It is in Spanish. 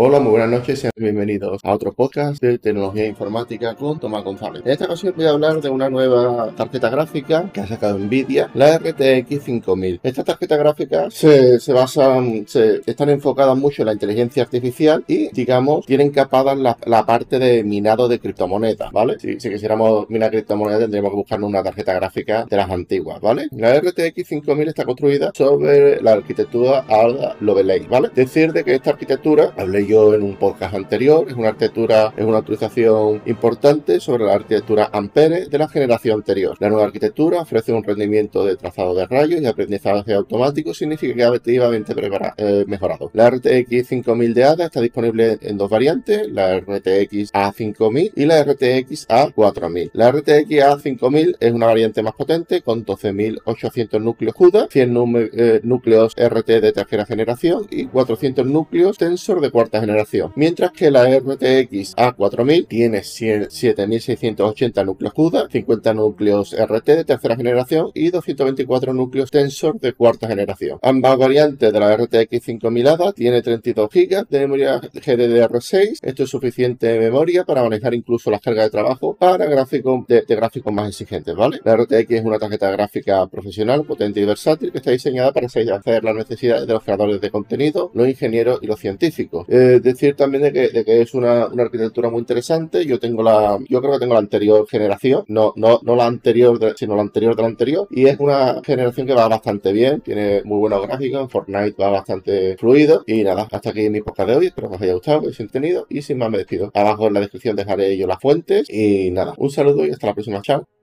Hola, muy buenas noches, sean bienvenidos a otro podcast de tecnología informática con Tomás González. En esta ocasión voy a hablar de una nueva tarjeta gráfica que ha sacado Nvidia, la RTX 5000. Estas tarjetas gráficas se, se basan, se, están enfocadas mucho en la inteligencia artificial y, digamos, tienen capada la, la parte de minado de criptomonedas, ¿vale? Si, si quisiéramos minar criptomonedas tendríamos que buscar una tarjeta gráfica de las antiguas, ¿vale? La RTX 5000 está construida sobre la arquitectura ARDA Lovelay, ¿vale? Decir de que esta arquitectura, hablé yo en un podcast anterior, es una arquitectura, es una actualización importante sobre la arquitectura Ampere de la generación anterior. La nueva arquitectura ofrece un rendimiento de trazado de rayos y aprendizaje automático significativamente eh, mejorado. La RTX 5000 de ADA está disponible en dos variantes, la RTX A5000 y la RTX A4000. La RTX A5000 es una variante más potente con 12.800 núcleos CUDA, 100 eh, núcleos RT de tercera generación y 400 núcleos Tensor de cuarta generación, mientras que la RTX A4000 tiene 7680 núcleos CUDA, 50 núcleos RT de tercera generación y 224 núcleos Tensor de cuarta generación. Ambas variantes de la RTX 5000 ADA tiene 32 GB de memoria GDDR6. Esto es suficiente memoria para manejar incluso las cargas de trabajo para gráficos de, de gráficos más exigentes, ¿vale? La RTX es una tarjeta gráfica profesional, potente y versátil que está diseñada para satisfacer las necesidades de los creadores de contenido, los ingenieros y los científicos. Eh, decir también de que, es una, arquitectura muy interesante. Yo tengo la, yo creo que tengo la anterior generación, no, no, no la anterior, sino la anterior de la anterior, y es una generación que va bastante bien, tiene muy buenos gráficos, en Fortnite va bastante fluido, y nada, hasta aquí mi podcast de hoy, espero que os haya gustado, que os haya entendido, y sin más me despido. Abajo en la descripción dejaré yo las fuentes, y nada, un saludo y hasta la próxima, chao.